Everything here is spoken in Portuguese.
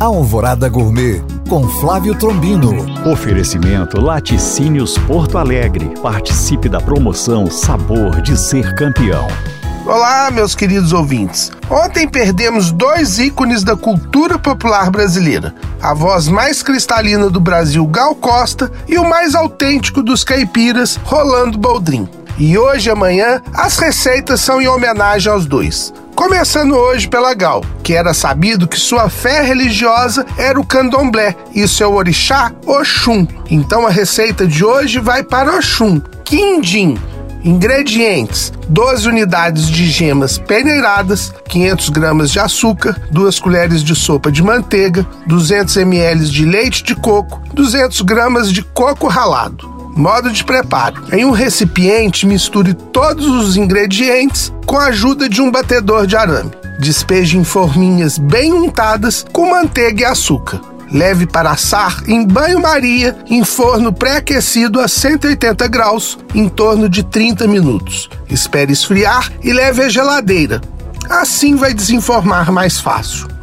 Alvorada Gourmet com Flávio Trombino. Oferecimento Laticínios Porto Alegre. Participe da promoção Sabor de Ser Campeão. Olá, meus queridos ouvintes. Ontem perdemos dois ícones da cultura popular brasileira: a voz mais cristalina do Brasil, Gal Costa, e o mais autêntico dos caipiras, Rolando Boldrin. E hoje e amanhã as receitas são em homenagem aos dois. Começando hoje pela Gal, que era sabido que sua fé religiosa era o candomblé e seu orixá, Oxum. Então a receita de hoje vai para Oxum. Quindim, Ingredientes: 12 unidades de gemas peneiradas, 500 gramas de açúcar, 2 colheres de sopa de manteiga, 200 ml de leite de coco, 200 gramas de coco ralado. Modo de preparo: em um recipiente, misture todos os ingredientes com a ajuda de um batedor de arame. Despeje em forminhas bem untadas com manteiga e açúcar. Leve para assar em banho-maria em forno pré-aquecido a 180 graus em torno de 30 minutos. Espere esfriar e leve à geladeira. Assim vai desenformar mais fácil.